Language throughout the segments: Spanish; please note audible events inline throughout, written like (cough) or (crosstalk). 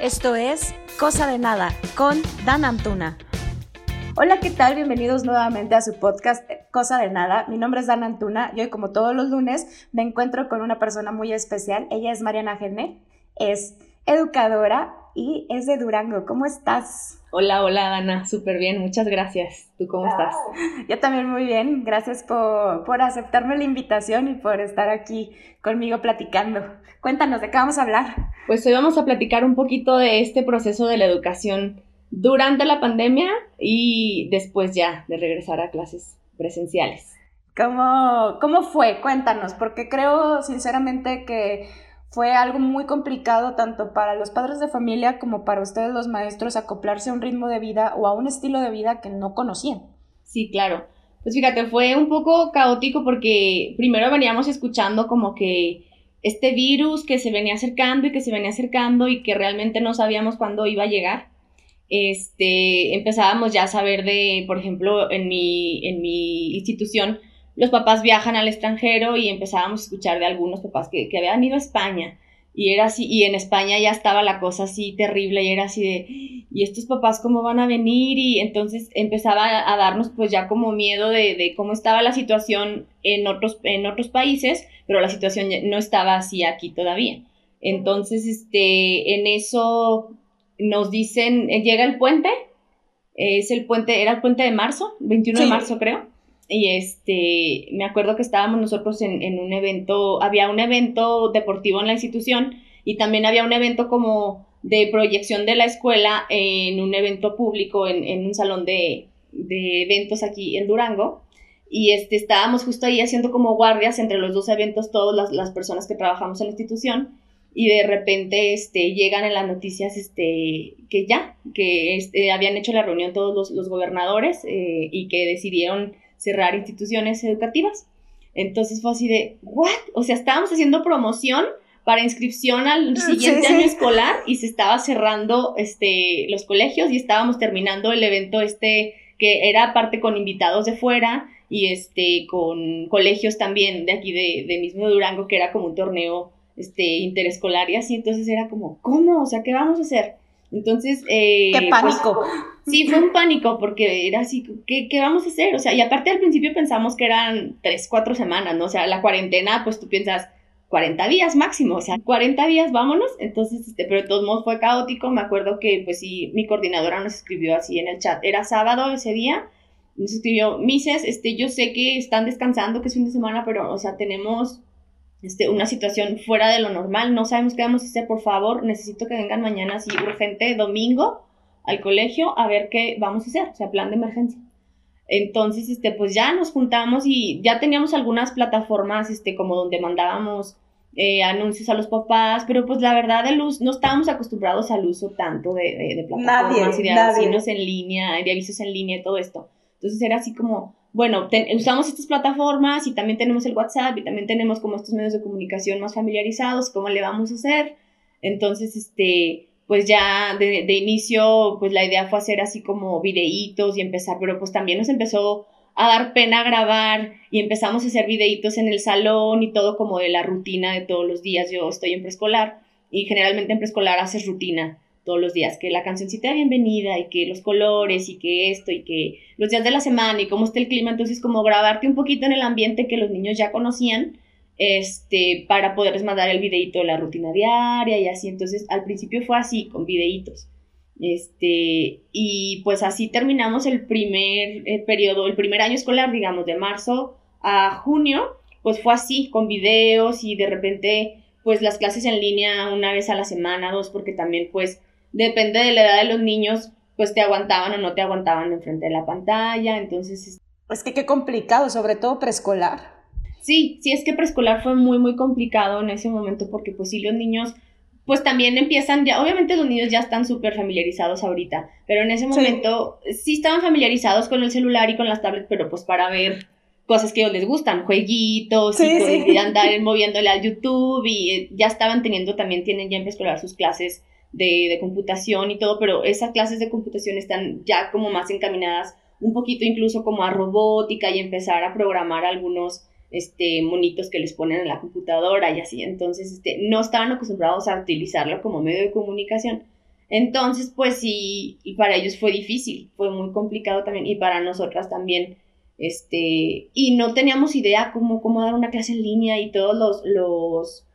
Esto es Cosa de Nada con Dan Antuna. Hola, ¿qué tal? Bienvenidos nuevamente a su podcast Cosa de Nada. Mi nombre es Dan Antuna y hoy, como todos los lunes, me encuentro con una persona muy especial. Ella es Mariana Gene, es educadora y es de Durango. ¿Cómo estás? Hola, hola, Dana. Súper bien, muchas gracias. ¿Tú cómo estás? Yo también muy bien. Gracias por, por aceptarme la invitación y por estar aquí conmigo platicando. Cuéntanos, ¿de qué vamos a hablar? Pues hoy vamos a platicar un poquito de este proceso de la educación durante la pandemia y después ya de regresar a clases presenciales. ¿Cómo, cómo fue? Cuéntanos, porque creo sinceramente que fue algo muy complicado tanto para los padres de familia como para ustedes los maestros acoplarse a un ritmo de vida o a un estilo de vida que no conocían. Sí, claro. Pues fíjate, fue un poco caótico porque primero veníamos escuchando como que este virus que se venía acercando y que se venía acercando y que realmente no sabíamos cuándo iba a llegar. Este, empezábamos ya a saber de, por ejemplo, en mi, en mi institución, los papás viajan al extranjero y empezábamos a escuchar de algunos papás que, que habían ido a España y era así, y en España ya estaba la cosa así terrible y era así de, ¿y estos papás cómo van a venir? Y entonces empezaba a darnos pues ya como miedo de, de, cómo estaba la situación en otros, en otros países, pero la situación no estaba así aquí todavía. Entonces, este, en eso nos dicen, eh, llega el puente, es el puente, era el puente de marzo, 21 de marzo creo y este, me acuerdo que estábamos nosotros en, en, un evento, había un evento deportivo en la institución y también había un evento como de proyección de la escuela en un evento público, en, en un salón de, de, eventos aquí en Durango. Y este, estábamos justo ahí haciendo como guardias entre los dos eventos, todas las, las personas que trabajamos en la institución. Y de repente este, llegan en las noticias este, que ya, que este, habían hecho la reunión todos los, los gobernadores eh, y que decidieron cerrar instituciones educativas. Entonces fue así de, ¿what? O sea, estábamos haciendo promoción para inscripción al siguiente año escolar y se estaba cerrando este, los colegios y estábamos terminando el evento este que era aparte con invitados de fuera y este con colegios también de aquí de, de mismo Durango que era como un torneo este interescolar y así entonces era como ¿cómo? o sea ¿qué vamos a hacer? Entonces eh, qué pues, pánico Sí, fue un pánico porque era así, ¿qué, ¿qué, vamos a hacer? O sea, y aparte al principio pensamos que eran tres, cuatro semanas, ¿no? O sea, la cuarentena, pues tú piensas 40 días máximo, o sea, 40 días, vámonos. Entonces, este, pero de todos modos fue caótico. Me acuerdo que, pues sí, mi coordinadora nos escribió así en el chat. Era sábado ese día. Nos escribió, Mises, este, yo sé que están descansando, que es fin de semana, pero, o sea, tenemos este, una situación fuera de lo normal. No sabemos qué vamos a hacer, por favor. Necesito que vengan mañana así urgente, domingo al colegio a ver qué vamos a hacer, o sea, plan de emergencia. Entonces, este, pues ya nos juntamos y ya teníamos algunas plataformas, este, como donde mandábamos eh, anuncios a los papás, pero pues la verdad de luz, no estábamos acostumbrados al uso tanto de, de, plataformas y de anuncios en línea, de avisos en línea y todo esto. Entonces era así como, bueno, usamos estas plataformas y también tenemos el WhatsApp y también tenemos como estos medios de comunicación más familiarizados, ¿cómo le vamos a hacer? Entonces, este, pues ya de, inicio, pues la idea fue hacer así como videitos y empezar, pero pues también nos empezó a dar pena grabar y empezamos a hacer videitos en el salón y todo como de la rutina de todos los días. Yo estoy en preescolar y generalmente en preescolar haces rutina todos los días, que la cancioncita de bienvenida y que los colores y que esto y que los días de la semana y cómo está el clima, entonces como grabarte un poquito en el ambiente que los niños ya conocían este, para poderles mandar el videito de la rutina diaria y así. Entonces, al principio fue así, con videitos. Este, y pues así terminamos el primer eh, periodo, el primer año escolar, digamos, de marzo a junio, pues fue así, con videos y de repente, pues las clases en línea una vez a la semana, dos, porque también, pues, depende de la edad de los niños, pues te aguantaban o no te aguantaban enfrente de la pantalla, entonces... Es que qué complicado, sobre todo preescolar. Sí, sí, es que preescolar fue muy, muy complicado en ese momento porque pues sí, los niños pues también empiezan, ya, obviamente los niños ya están súper familiarizados ahorita, pero en ese momento sí. estaban familiarizados con el celular y con las tablets, pero pues para ver cosas que ellos les gustan, jueguitos y, andar moviéndole al YouTube y eh, ya estaban teniendo, también tienen ya en preescolar sus clases de, de computación y todo, pero esas clases de computación están ya como más encaminadas un poquito incluso como a robótica y empezar a programar algunos este, monitos que les ponen en la computadora y así. Entonces, este, no estaban acostumbrados a utilizarlo como medio de comunicación. Entonces, pues sí, y para ellos fue difícil, fue muy complicado también, y para nosotras también, este, y no teníamos idea cómo, cómo dar una clase en línea y todos los, los,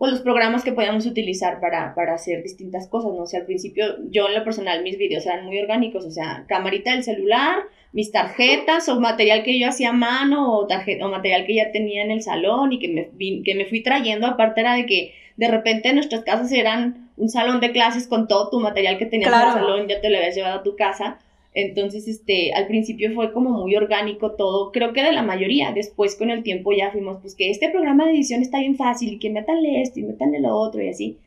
pues los programas que podíamos utilizar para, para hacer distintas cosas, ¿no? O sea, al principio, yo en lo personal, mis videos eran muy orgánicos, o sea, camarita del celular, mis tarjetas o material que yo hacía a mano o, tarjeta, o material que ya tenía en el salón y que me, que me fui trayendo, aparte era de que de repente nuestras casas eran un salón de clases con todo tu material que tenías en el salón, ya te lo habías llevado a tu casa. Entonces, este, al principio fue como muy orgánico todo, creo que de la mayoría. Después con el tiempo ya fuimos, pues que este programa de edición está bien fácil y que metanle esto y metanle lo otro y así.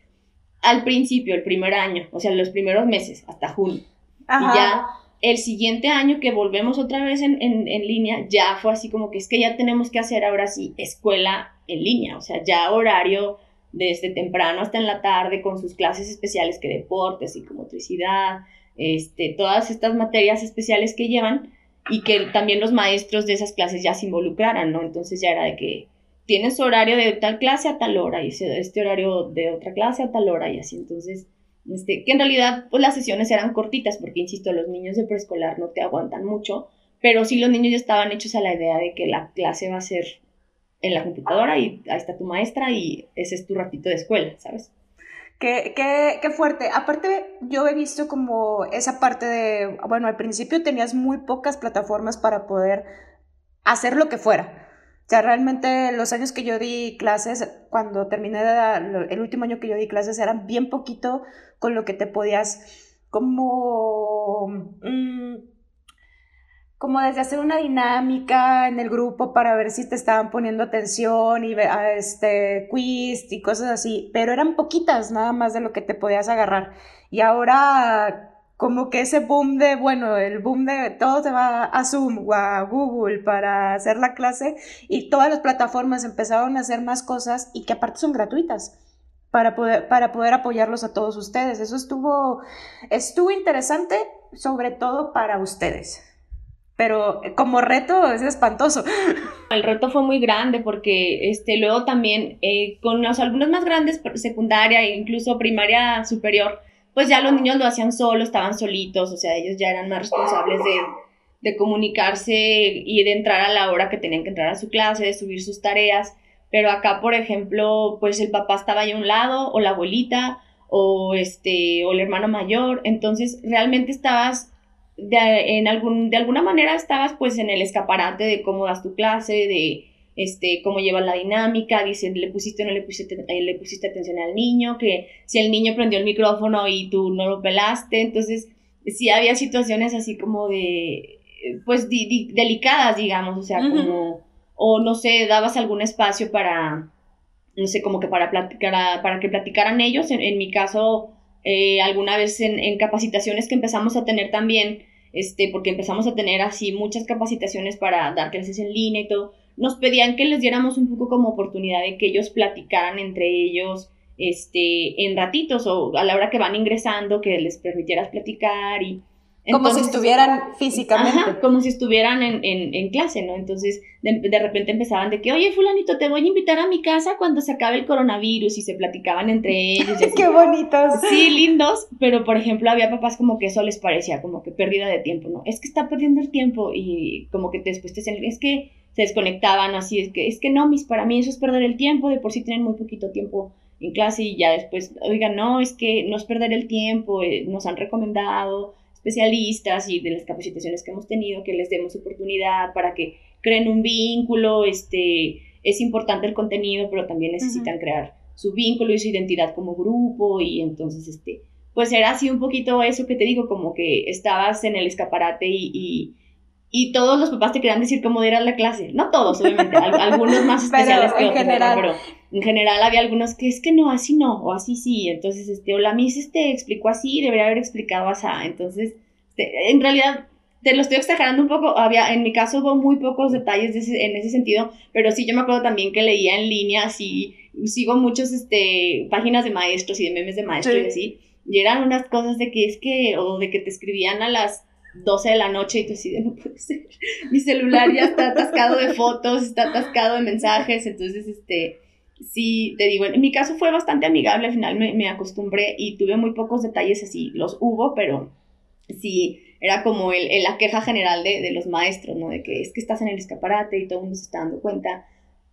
Al principio, el primer año, o sea, los primeros meses, hasta junio. Y ya el siguiente año que volvemos otra vez en, en, en, línea, ya fue así como que es que ya tenemos que hacer ahora sí escuela en línea, o sea, ya horario desde temprano hasta en la tarde con sus clases especiales que deportes, psicomotricidad, este, todas estas materias especiales que llevan y que también los maestros de esas clases ya se involucraran, ¿no? Entonces ya era de que tienes horario de tal clase a tal hora y este horario de otra clase a tal hora y así, entonces, este, que en realidad pues las sesiones eran cortitas porque, insisto, los niños de preescolar no te aguantan mucho, pero sí los niños ya estaban hechos a la idea de que la clase va a ser en la computadora y ahí está tu maestra y ese es tu ratito de escuela, ¿sabes? Qué, qué, qué, fuerte. Aparte, yo he visto como esa parte de, bueno, al principio tenías muy pocas plataformas para poder hacer lo que fuera. O sea, realmente los años que yo di clases, cuando terminé el último año que yo di clases, eran bien poquito con lo que te podías como... Mmm, como desde hacer una dinámica en el grupo para ver si te estaban poniendo atención y este quiz y cosas así, pero eran poquitas nada más de lo que te podías agarrar. Y ahora como que ese boom de, bueno, el boom de todo se va a Zoom o a Google para hacer la clase y todas las plataformas empezaron a hacer más cosas y que aparte son gratuitas para poder, para poder apoyarlos a todos ustedes. Eso estuvo, estuvo interesante, sobre todo para ustedes pero eh, como reto es espantoso. (laughs) El reto fue muy grande porque este, luego también eh, con los alumnos más grandes, secundaria e incluso primaria superior, pues ya los niños lo hacían solos, estaban solitos, o sea, ellos ya eran más responsables de, de comunicarse y de entrar a la hora que tenían que entrar a su clase, de subir sus tareas. Pero acá, por ejemplo, pues el papá estaba ahí a un lado, o la abuelita, o este, o el hermano mayor. Entonces, realmente estabas de, en algún, de alguna manera estabas pues en el escaparate de cómo das tu clase, de este, cómo llevas la dinámica, dice, le pusiste o no le pusiste, eh, le pusiste atención al niño, que si el niño prendió el micrófono y tú no lo pelaste, entonces sí había situaciones así como de, pues delicadas, digamos, o sea, como, o no sé, dabas algún espacio para, no sé, como que para platicar, para que platicaran ellos, en, en mi caso, eh, alguna vez en, capacitaciones que empezamos a tener también, este, porque empezamos a tener así muchas capacitaciones para dar clases en línea y todo, nos pedían que les diéramos un poco como oportunidad de que ellos platicaran entre ellos, este, en ratitos o a la hora que van ingresando, que les permitieras platicar y como si estuvieran físicamente. como si estuvieran en, en, en clase, ¿no? Entonces, de, de, repente empezaban de que, oye, fulanito, te voy a invitar a mi casa cuando se acabe el coronavirus y se platicaban entre ellos. (laughs) ¡Qué bonitos! Sí, lindos, pero por ejemplo, había papás como que eso les parecía como que pérdida de tiempo, ¿no? Es que está perdiendo el tiempo y como que después te es que se desconectaban así, es que, es que no, mis, para mí eso es perder el tiempo, de por sí tienen muy poquito tiempo en clase y ya después, oigan, no, es que no es perder el tiempo, eh, nos han recomendado especialistas y de las capacitaciones que hemos tenido, que les demos oportunidad para que creen un vínculo, este, es importante el contenido, pero también necesitan crear su vínculo y su identidad como grupo y entonces, este, pues era así un poquito eso que te digo, como que estabas en el escaparate y, y, todos los papás te querían decir cómo era la clase, no todos, obviamente, algunos más (laughs) especiales que otros, pero en general había algunos que es que no, así no, o así sí, entonces, este, o la Miss este, explicó así, debería haber explicado así, entonces, este, en realidad, te lo estoy exagerando un poco, había, en mi caso hubo muy pocos detalles en ese sentido, pero sí yo me acuerdo también que leía en línea, así, sigo muchos, este, páginas de maestros y de memes de maestros y así, y eran unas cosas de que es que, o de que te escribían a las 12 de la noche y tú así de no puede ser, mi celular ya está atascado de fotos, está atascado de mensajes, entonces, este, sí, te digo, en mi caso fue bastante amigable, al final me, me acostumbré y tuve muy pocos detalles así, los hubo, pero sí, era como el, la queja general de, de, los maestros, ¿no? De que es que estás en el escaparate y todo el mundo se está dando cuenta.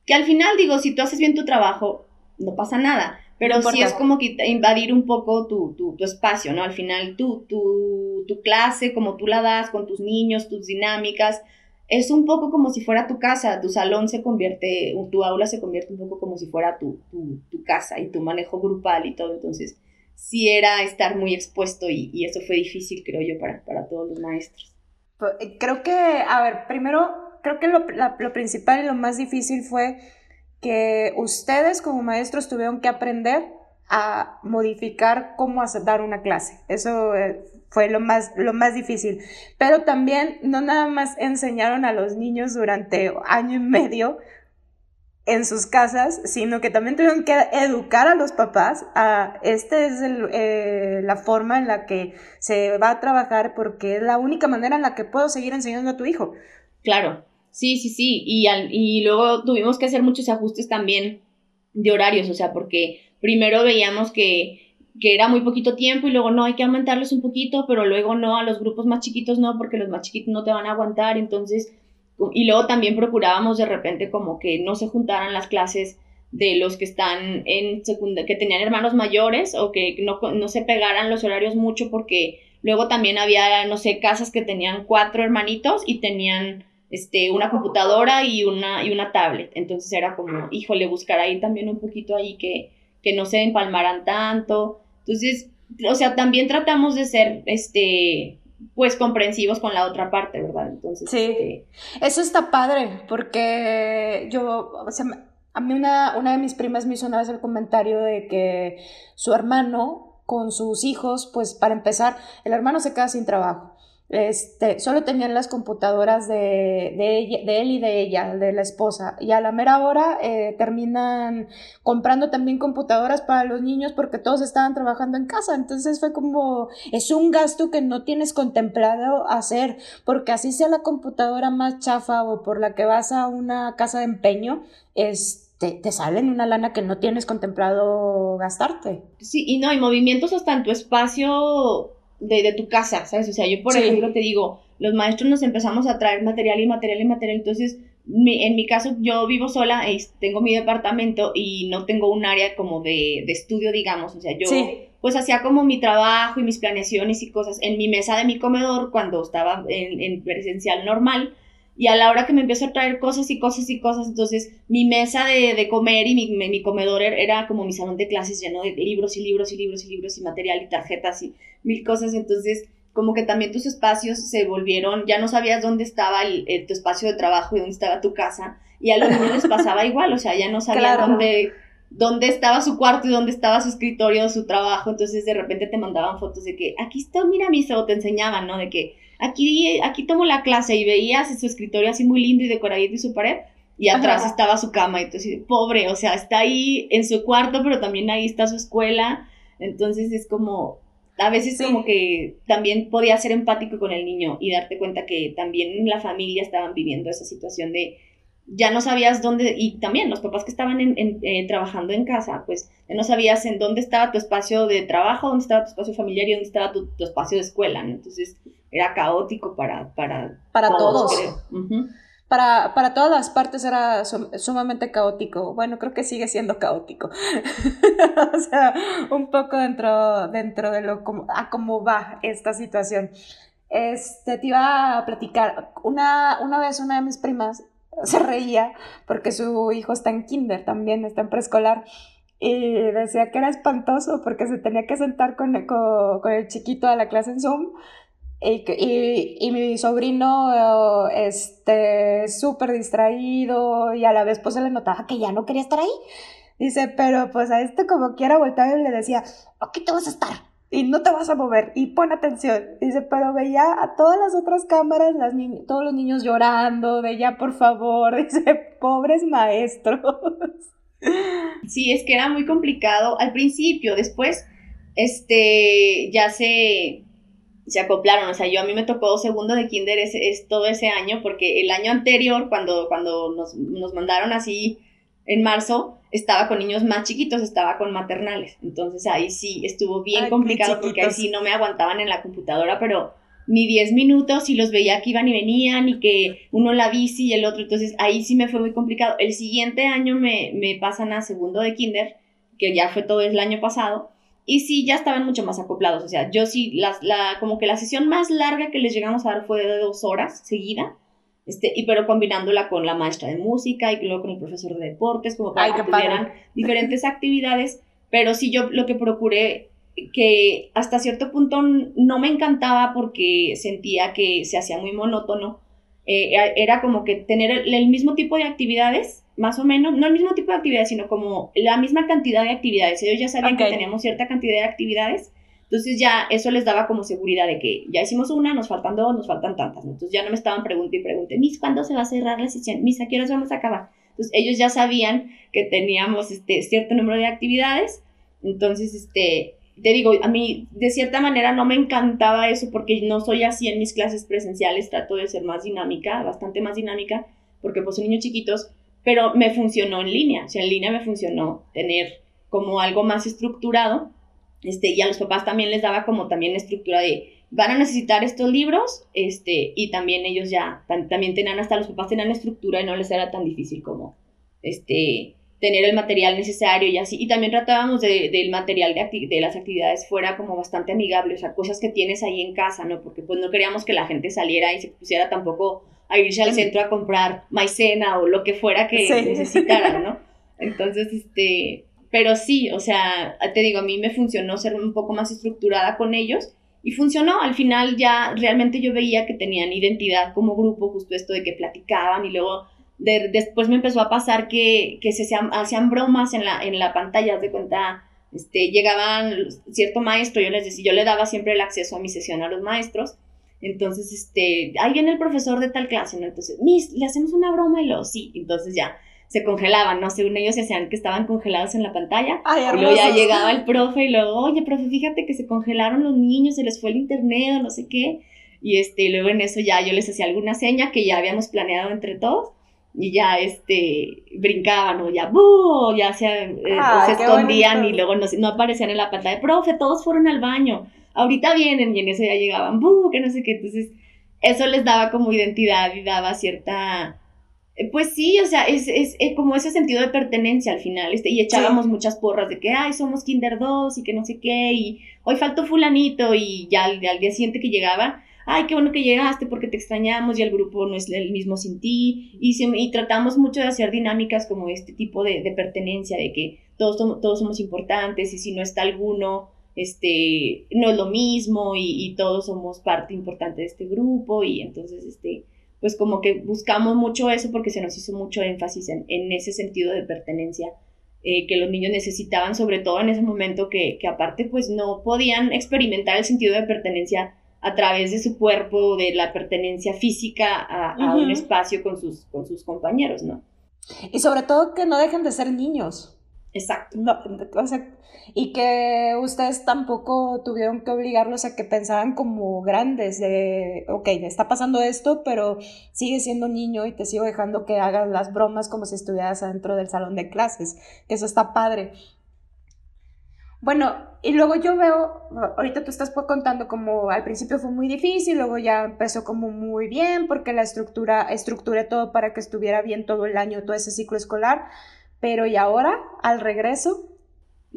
Que al final, digo, si tú haces bien tu trabajo, no pasa nada. Pero sí es como que invadir un poco tu, tu, tu espacio, ¿no? Al final, tu, tu, tu clase, como tú la das con tus niños, tus dinámicas, es un poco como si fuera tu casa, tu salón se convierte, tu aula se convierte un poco como si fuera tu, tu, tu casa y tu manejo grupal y todo, entonces sí era estar muy expuesto y, eso fue difícil, creo yo, para, para, todos los maestros. Pues, eh, creo que, a ver, primero, creo que lo, lo principal y lo más difícil fue que ustedes como maestros tuvieron que aprender a modificar cómo hacer, dar una clase. Eso eh, fue lo más, lo más difícil. Pero también no nada más enseñaron a los niños durante año y medio en sus casas, sino que también tuvieron que educar a los papás a esta es eh, la forma en la que se va a trabajar porque es la única manera en la que puedo seguir enseñando a tu hijo. Claro, sí, sí, sí, y, al, y luego tuvimos que hacer muchos ajustes también de horarios, o sea, porque primero veíamos que que era muy poquito tiempo y luego no, hay que aumentarles un poquito, pero luego no, a los grupos más chiquitos no, porque los más chiquitos no te van a aguantar, entonces, y luego también procurábamos de repente como que no se juntaran las clases de los que están en secundaria, que tenían hermanos mayores o que no, no se pegaran los horarios mucho porque luego también había, no sé, casas que tenían cuatro hermanitos y tenían este, una computadora y una, y una tablet. Entonces era como, híjole, buscar ahí también un poquito ahí que, que no se empalmaran tanto. Entonces, o sea, también tratamos de ser, este, pues comprensivos con la otra parte, ¿verdad? Entonces, sí. Este... Eso está padre, porque yo, o sea, a mí una, una de mis primas me hizo una vez el comentario de que su hermano con sus hijos, pues para empezar, el hermano se queda sin trabajo este, solo tenían las computadoras de, ella, de, él y de ella, de la esposa. Y a la mera hora eh, terminan comprando también computadoras para los niños porque todos estaban trabajando en casa. Entonces fue como, es un gasto que no tienes contemplado hacer, porque así sea la computadora más chafa o por la que vas a una casa de empeño, es, te, te salen una lana que no tienes contemplado gastarte. Sí, y no, hay movimientos hasta en tu espacio de, de, tu casa, ¿sabes? O sea, yo por sí. ejemplo te digo, los maestros nos empezamos a traer material y material y material, entonces mi, en mi caso yo vivo sola, tengo mi departamento y no tengo un área como de, de estudio, digamos, o sea, yo sí. pues hacía como mi trabajo y mis planeaciones y cosas en mi mesa de mi comedor cuando estaba en, en presencial normal, y a la hora que me empiezo a traer cosas y cosas y cosas, entonces mi mesa de, de comer y mi, mi, comedor era como mi salón de clases lleno de libros y libros y libros y libros y material y tarjetas y mil cosas, entonces como que también tus espacios se volvieron, ya no sabías dónde estaba el, el, tu espacio de trabajo y dónde estaba tu casa, y a los niños les pasaba igual, o sea, ya no sabían claro. dónde, dónde estaba su cuarto y dónde estaba su escritorio, su trabajo, entonces de repente te mandaban fotos de que aquí está, mira mi o te enseñaban, ¿no? De que aquí, aquí tomo la clase y veías su escritorio así muy lindo y decoradito y su pared, y atrás Ajá. estaba su cama, y entonces, pobre, o sea, está ahí en su cuarto, pero también ahí está su escuela, entonces es como, a veces sí. como que también podía ser empático con el niño y darte cuenta que también la familia estaban viviendo esa situación de ya no sabías dónde, y también los papás que estaban en, en, eh, trabajando en casa, pues ya no sabías en dónde estaba tu espacio de trabajo, dónde estaba tu espacio familiar y dónde estaba tu, tu espacio de escuela, ¿no? Entonces era caótico para, para, para todos. todos. Uh -huh. Para, para, todas las partes era sumamente caótico. Bueno, creo que sigue siendo caótico. (laughs) o sea, un poco dentro, dentro de lo como, a cómo va esta situación. Este, te iba a platicar. Una, una vez una de mis primas (laughs) se reía porque su hijo está en kinder también, está en preescolar. Y decía que era espantoso porque se tenía que sentar con, con, con el chiquito a la clase en Zoom y, y, y, mi sobrino, este, súper distraído y a la vez pues se le notaba que ya no quería estar ahí. Dice, pero pues a este como quiera voltar y le decía, aquí te vas a estar y no te vas a mover y pon atención. Dice, pero veía a todas las otras cámaras, las ni todos los niños llorando, de ya por favor, (laughs) dice, pobres maestros. (laughs) Sí, es que era muy complicado al principio, después, este, ya se se acoplaron, o sea, yo a mí me tocó segundo de kinder es, es todo ese año, porque el año anterior, cuando, cuando nos, nos, mandaron así en marzo, estaba con niños más chiquitos, estaba con maternales. Entonces ahí sí estuvo bien complicado porque ahí sí no me aguantaban en la computadora, pero ni 10 minutos y los veía que iban y venían y que uno la bici y el otro. Entonces ahí sí me fue muy complicado. El siguiente año me, me pasan a segundo de kinder, que ya fue todo el año pasado. Y sí, ya estaban mucho más acoplados. O sea, yo sí, la, la, como que la sesión más larga que les llegamos a dar fue de dos horas seguida. Este, y pero combinándola con la maestra de música y luego con el profesor de deportes, como para que tuvieran diferentes actividades. Pero sí, yo lo que procuré que hasta cierto punto no me encantaba porque sentía que se hacía muy monótono. Eh, era como que tener el, mismo tipo de actividades, más o menos, no el mismo tipo de actividades, sino como la misma cantidad de actividades. Ellos ya sabían que teníamos cierta cantidad de actividades, entonces ya eso les daba como seguridad de que ya hicimos una, nos faltan dos, nos faltan tantas. Entonces ya no me estaban preguntando y preguntando, Miss, ¿cuándo se va a cerrar la sesión? Miss, ¿a qué horas vamos a acabar? Entonces ellos ya sabían que teníamos este, cierto número de actividades, entonces este, te digo, a mí de cierta manera no me encantaba eso porque no soy así en mis clases presenciales, trato de ser más dinámica, bastante más dinámica, porque pues son niños chiquitos, pero me funcionó en línea, o sea, en línea me funcionó tener como algo más estructurado, este, y a los papás también les daba como también estructura de, van a necesitar estos libros, este, y también ellos ya, también tenían, hasta los papás tenían estructura y no les era tan difícil como, este, tener el material necesario y así. Y también tratábamos de, del material de, de, las actividades fuera como bastante amigable, o sea, cosas que tienes ahí en casa, ¿no? Porque pues no queríamos que la gente saliera y se pusiera tampoco a irse al centro a comprar maicena o lo que fuera que necesitaran, ¿no? (laughs) Entonces, este, pero sí, o sea, te digo, a mí me funcionó ser un poco más estructurada con ellos y funcionó. Al final ya realmente yo veía que tenían identidad como grupo, justo esto de que platicaban y luego después me empezó a pasar que, que se hacían, bromas en la, en la pantalla, de cuenta, este, llegaban cierto maestro, yo les decía, yo le daba siempre el acceso a mi sesión a los maestros, entonces, este, ahí viene el profesor de tal clase, ¿no? Entonces, Miss, le hacemos una broma y lo, sí, entonces ya, se congelaban, ¿no? Según ellos se hacían que estaban congelados en la pantalla. y luego ya llegaba el profe y luego, oye, profe, fíjate que se congelaron los niños, se les fue el internet o no sé qué. Y este, luego en eso ya yo les hacía alguna seña que ya habíamos planeado entre todos y ya este brincaban o ya ¡bu! ya se, eh, se escondían y luego no, no, aparecían en la pantalla, profe, todos fueron al baño, ahorita vienen y en eso ya llegaban, ¡bu! que no sé qué, entonces eso les daba como identidad y daba cierta, eh, pues sí, o sea, es, es, es como ese sentido de pertenencia al final, este, y echábamos muchas porras de que, ay, somos Kinder 2 y que no sé qué, y hoy faltó fulanito y ya al, al día siguiente que llegaba, ay, qué bueno que llegaste porque te extrañamos y el grupo no es el mismo sin ti. Y, y tratamos mucho de hacer dinámicas como este tipo de, de pertenencia, de que todos, todos somos importantes y si no está alguno, este, no es lo mismo y, y, todos somos parte importante de este grupo y entonces, este, pues como que buscamos mucho eso porque se nos hizo mucho énfasis en, en ese sentido de pertenencia. Eh, que los niños necesitaban, sobre todo en ese momento que, que aparte pues no podían experimentar el sentido de pertenencia a través de su cuerpo, de la pertenencia física a, un espacio con sus, con sus compañeros, ¿no? Y sobre todo que no dejen de ser niños. Exacto. o sea, y que ustedes tampoco tuvieron que obligarlos a que pensaran como grandes, de, ok, está pasando esto, pero sigue siendo niño y te sigo dejando que hagas las bromas como si estuvieras adentro del salón de clases, eso está padre. Bueno, y luego yo veo, ahorita tú estás contando como al principio fue muy difícil, luego ya empezó como muy bien porque la estructura, estructuré todo para que estuviera bien todo el año, todo ese ciclo escolar, pero ¿y ahora al regreso?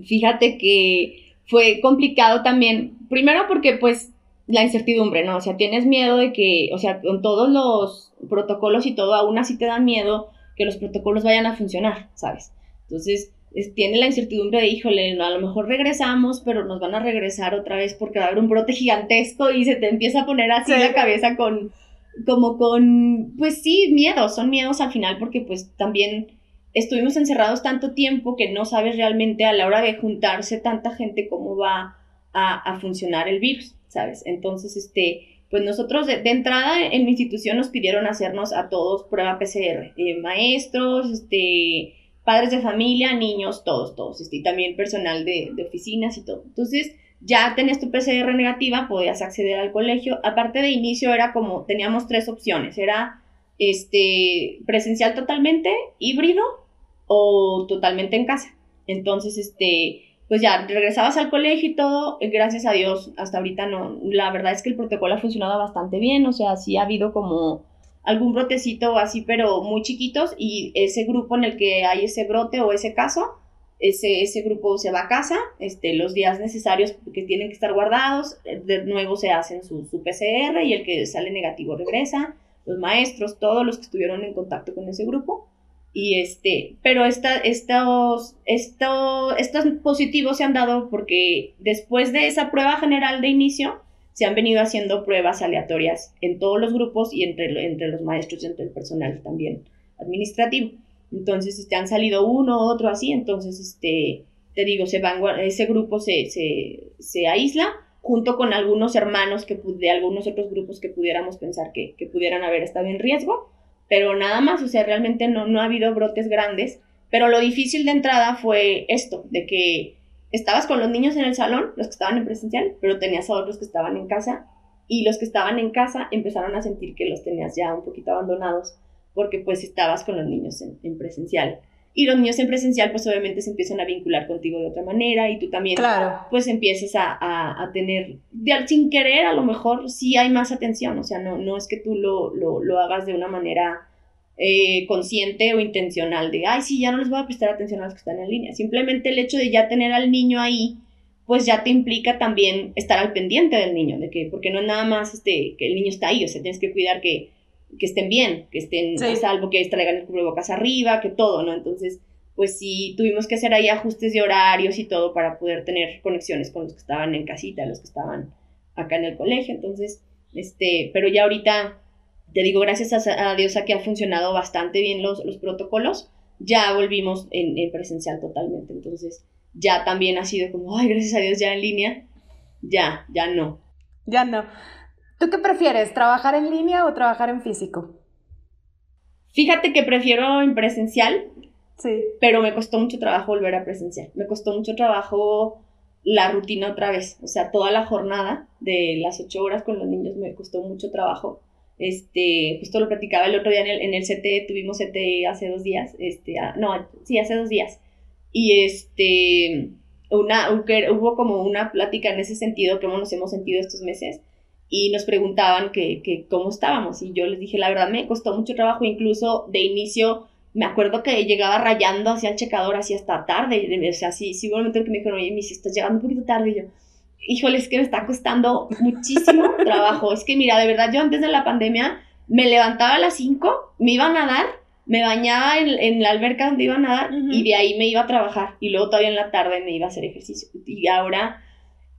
Fíjate que fue complicado también, primero porque pues la incertidumbre, ¿no? O sea, tienes miedo de que, o sea, con todos los protocolos y todo, aún así te da miedo que los protocolos vayan a funcionar, ¿sabes? Entonces, tiene la incertidumbre de, híjole, a lo mejor regresamos, pero nos van a regresar otra vez porque va a haber un brote gigantesco y se te empieza a poner así la cabeza con, como con, pues sí, miedos, son miedos al final porque pues también estuvimos encerrados tanto tiempo que no sabes realmente a la hora de juntarse tanta gente cómo va a, funcionar el virus, ¿sabes? Entonces, este, pues nosotros de, entrada en mi institución nos pidieron hacernos a todos prueba PCR, eh, maestros, este padres de familia, niños, todos, todos, este, y también personal de, de oficinas y todo. Entonces, ya tenías tu PCR negativa, podías acceder al colegio. Aparte de inicio era como, teníamos tres opciones, era este, presencial totalmente, híbrido o totalmente en casa. Entonces, este, pues ya regresabas al colegio y todo, eh, gracias a Dios, hasta ahorita no, la verdad es que el protocolo ha funcionado bastante bien, o sea, sí ha habido como algún brotecito así, pero muy chiquitos, y ese grupo en el que hay ese brote o ese caso, ese, ese grupo se va a casa, este, los días necesarios que tienen que estar guardados, eh, de nuevo se hacen su, su PCR y el que sale negativo regresa, los maestros, todos los que estuvieron en contacto con ese grupo, y este, pero esta, estos, estos, estos positivos se han dado porque después de esa prueba general de inicio, se han venido haciendo pruebas aleatorias en todos los grupos y entre, entre los maestros y entre el personal también administrativo. Entonces, este, han salido uno, otro así, entonces, este, te digo, se van, ese grupo se, se, se aísla junto con algunos hermanos que, de algunos otros grupos que pudiéramos pensar que, que pudieran haber estado en riesgo pero nada más, o sea, realmente no, no ha habido brotes grandes, pero lo difícil de entrada fue esto, de que estabas con los niños en el salón, los que estaban en presencial, pero tenías a otros que estaban en casa y los que estaban en casa empezaron a sentir que los tenías ya un poquito abandonados porque pues estabas con los niños en presencial. Y los niños en presencial, pues obviamente se empiezan a vincular contigo de otra manera y tú también, claro. pues empiezas a, a, a tener, de, sin querer, a lo mejor sí hay más atención, o sea, no, no es que tú lo, lo, lo hagas de una manera eh, consciente o intencional, de, ay, sí, ya no les voy a prestar atención a los que están en línea. Simplemente el hecho de ya tener al niño ahí, pues ya te implica también estar al pendiente del niño, de que, porque no es nada más este, que el niño está ahí, o sea, tienes que cuidar que que estén bien, que estén a salvo, que traigan el cubrebocas arriba, que todo, ¿no? Entonces, pues sí, tuvimos que hacer ahí ajustes de horarios y todo para poder tener conexiones con los que estaban en casita, los que estaban acá en el colegio. Entonces, este, pero ya ahorita, te digo, gracias a, Dios a que ha funcionado bastante bien los, los protocolos, ya volvimos en, en, presencial totalmente. Entonces, ya también ha sido como, ay, gracias a Dios, ya en línea, ya, ya no. Ya no. ¿Tú qué prefieres, trabajar en línea o trabajar en físico? Fíjate que prefiero en presencial, sí. pero me costó mucho trabajo volver a presencial. Me costó mucho trabajo la rutina otra vez, o sea, toda la jornada de las ocho horas con los niños me costó mucho trabajo. Este, justo lo platicaba el otro día en el, en el CT, tuvimos CT hace dos días, este, no, sí, hace dos días. Y este, una, hubo como una plática en ese sentido, cómo nos hemos sentido estos meses y nos preguntaban que, que, cómo estábamos. Y yo les dije, la verdad me costó mucho trabajo, incluso de inicio me acuerdo que llegaba rayando hacia el checador así hasta tarde, o sea, sí, sí hubo un momento que me dijeron, oye, si estás llegando un poquito tarde, y yo, híjole, es que me está costando muchísimo (laughs) trabajo, es que mira, de verdad, yo antes de la pandemia me levantaba a las 5, me iba a nadar, me bañaba en, en, la alberca donde iba a nadar y de ahí me iba a trabajar. Y luego todavía en la tarde me iba a hacer ejercicio. Y ahora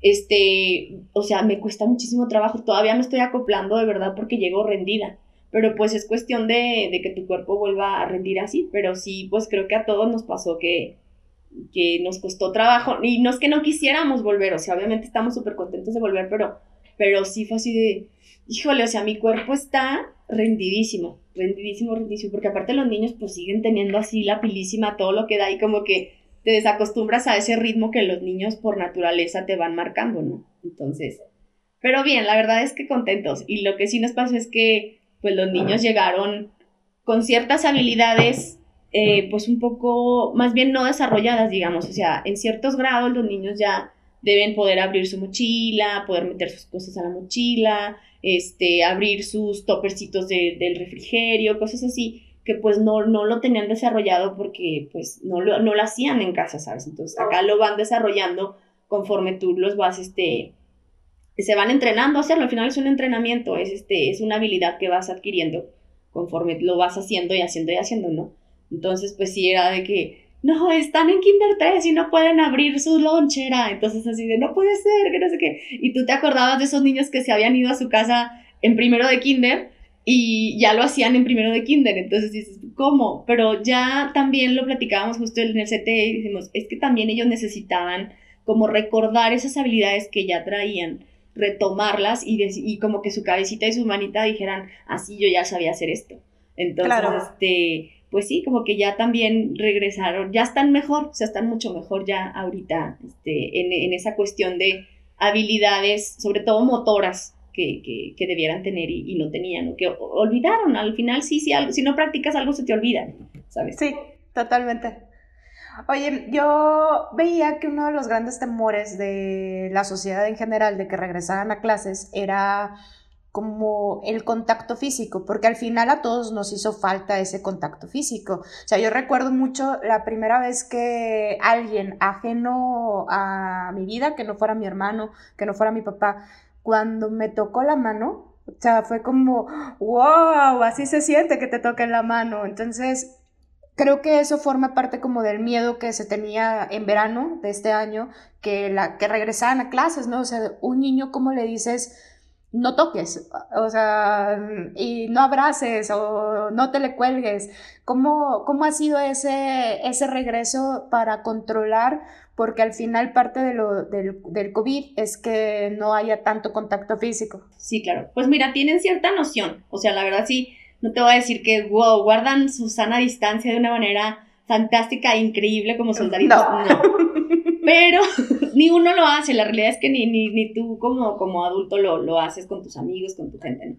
este, o sea, me cuesta muchísimo trabajo, todavía me estoy acoplando de verdad porque llego rendida, pero pues es cuestión de, de, que tu cuerpo vuelva a rendir así, pero sí, pues creo que a todos nos pasó que, que nos costó trabajo, y no es que no quisiéramos volver, o sea, obviamente estamos súper contentos de volver, pero, pero sí fue así de, híjole, o sea, mi cuerpo está rendidísimo, rendidísimo, rendidísimo, porque aparte los niños pues siguen teniendo así la pilísima, todo lo que da y como que te desacostumbras a ese ritmo que los niños por naturaleza te van marcando, ¿no? Entonces, pero bien, la verdad es que contentos. Y lo que sí nos pasó es que, pues los niños llegaron con ciertas habilidades, eh, pues un poco, más bien no desarrolladas, digamos. O sea, en ciertos grados los niños ya deben poder abrir su mochila, poder meter sus cosas a la mochila, este, abrir sus topercitos del refrigerio, cosas así que pues no, no lo tenían desarrollado porque pues no lo, no lo hacían en casa, ¿sabes? Entonces acá lo van desarrollando conforme tú los vas, este, se van entrenando a hacerlo, al final es un entrenamiento, es, este, es una habilidad que vas adquiriendo conforme lo vas haciendo y haciendo y haciendo, ¿no? Entonces pues sí era de que, no, están en Kinder 3 y no pueden abrir su lonchera, entonces así de, no puede ser, que no sé qué, y tú te acordabas de esos niños que se habían ido a su casa en primero de Kinder y ya lo hacían en primero de kinder, entonces dices, ¿cómo? Pero ya también lo platicábamos justo en el CT y decimos, es que también ellos necesitaban como recordar esas habilidades que ya traían, retomarlas y, y como que su cabecita y su manita dijeran, así yo ya sabía hacer esto. Entonces, este, pues sí, como que ya también regresaron, ya están mejor, o sea, están mucho mejor ya ahorita este, en, en esa cuestión de habilidades, sobre todo motoras, que, que, debieran tener y, y, no tenían, o que olvidaron. Al final, sí, sí, algo, si no practicas algo, se te olvida, ¿sabes? Sí, totalmente. Oye, yo veía que uno de los grandes temores de la sociedad en general de que regresaran a clases era como el contacto físico, porque al final a todos nos hizo falta ese contacto físico. O sea, yo recuerdo mucho la primera vez que alguien ajeno a mi vida, que no fuera mi hermano, que no fuera mi papá, cuando me tocó la mano, o sea, fue como, wow, así se siente que te toquen la mano. Entonces, creo que eso forma parte como del miedo que se tenía en verano de este año, que, la, que regresaban a clases, ¿no? O sea, un niño, ¿cómo le dices? no toques, o sea, y no abraces o no te le cuelgues. ¿Cómo, cómo ha sido ese, ese regreso para controlar? Porque al final parte de lo, del, del COVID es que no haya tanto contacto físico. Sí, claro. Pues mira, tienen cierta noción. O sea, la verdad sí, no te voy a decir que, wow, guardan su sana distancia de una manera fantástica e increíble como soldaditos. no. Pero (laughs) ni uno lo hace, la realidad es que ni, ni, ni tú como, como adulto lo, lo, haces con tus amigos, con tu gente, ¿no?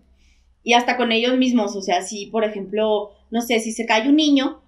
Y hasta con ellos mismos, o sea, si por ejemplo, no sé, si se cae un niño,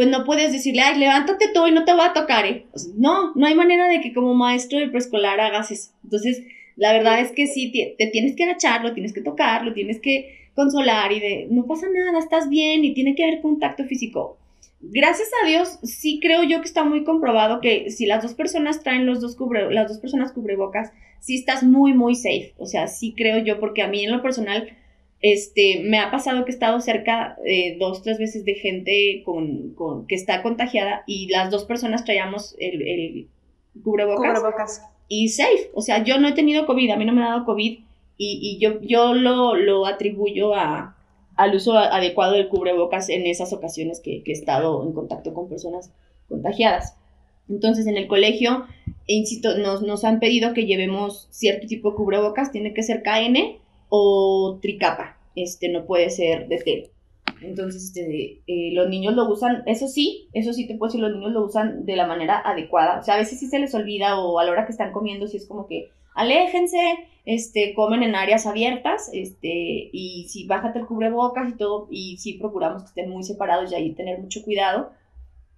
pues no puedes decirle, ay, levántate tú y no te va a tocar, ¿eh? no, no hay manera de que como maestro de preescolar hagas eso. Entonces, la verdad es que sí, te, tienes que agachar, lo tienes que tocar, lo tienes que consolar y de, no pasa nada, estás bien y tiene que haber contacto físico gracias a Dios, sí creo yo que está muy comprobado que si las dos personas traen los dos cubre, las dos personas cubrebocas, sí estás muy, muy safe. O sea, sí creo yo, porque a mí en lo personal, este, me ha pasado que he estado cerca eh, dos, tres veces de gente con, con, que está contagiada y las dos personas traíamos el, el cubrebocas, cubrebocas, Y safe. O sea, yo no he tenido COVID, a mí no me ha dado COVID y, y yo, yo lo, lo atribuyo a, al uso adecuado del cubrebocas en esas ocasiones que, he estado en contacto con personas contagiadas. Entonces, en el colegio, insisto, nos, nos han pedido que llevemos cierto tipo de cubrebocas, tiene que ser KN o tricapa, este no puede ser de tela. Entonces, este, eh, los niños lo usan, eso sí, eso sí te puedo decir, los niños lo usan de la manera adecuada. O sea, a veces sí se les olvida o a la hora que están comiendo, si es como que aléjense, este, comen en áreas abiertas, este, y si bájate el cubrebocas y todo, y sí procuramos que estén muy separados y ahí tener mucho cuidado,